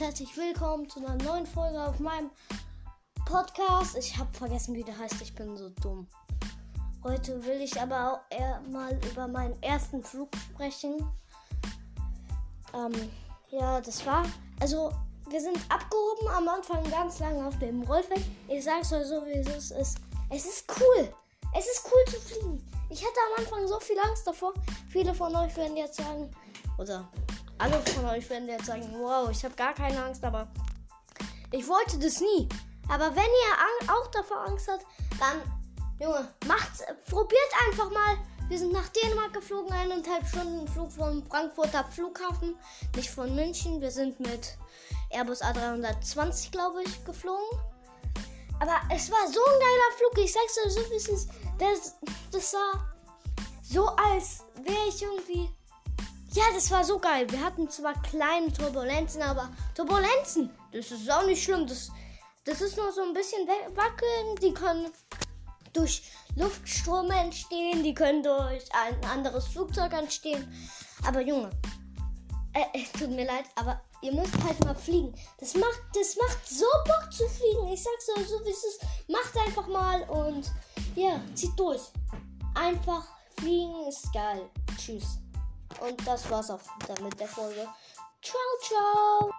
herzlich willkommen zu einer neuen Folge auf meinem Podcast. Ich habe vergessen, wie der heißt. Ich bin so dumm. Heute will ich aber auch mal über meinen ersten Flug sprechen. Ähm, ja, das war. Also, wir sind abgehoben am Anfang ganz lange auf dem Rollfeld. Ich sag's euch so, wie es ist. Es ist cool. Es ist cool zu fliegen. Ich hatte am Anfang so viel Angst davor. Viele von euch werden jetzt sagen, oder alle von euch werden jetzt sagen, wow, ich habe gar keine Angst, aber ich wollte das nie. Aber wenn ihr auch davor Angst habt, dann, Junge, macht's, probiert einfach mal. Wir sind nach Dänemark geflogen, eineinhalb Stunden Flug vom Frankfurter Flughafen, nicht von München. Wir sind mit Airbus A320, glaube ich, geflogen. Aber es war so ein geiler Flug. Ich sag's euch so, wie es ist. Das, das war so, als wäre ich irgendwie ja, das war so geil. Wir hatten zwar kleine Turbulenzen, aber Turbulenzen, das ist auch nicht schlimm. Das, das ist nur so ein bisschen wackeln. Die können durch Luftströme entstehen, die können durch ein anderes Flugzeug entstehen. Aber Junge, äh, äh, tut mir leid, aber ihr müsst halt mal fliegen. Das macht, das macht so Bock zu fliegen. Ich sag's euch so, wie es ist. Macht einfach mal und ja, zieht durch. Einfach fliegen ist geil. Tschüss. Und das war's auch damit der Folge. Ciao, ciao.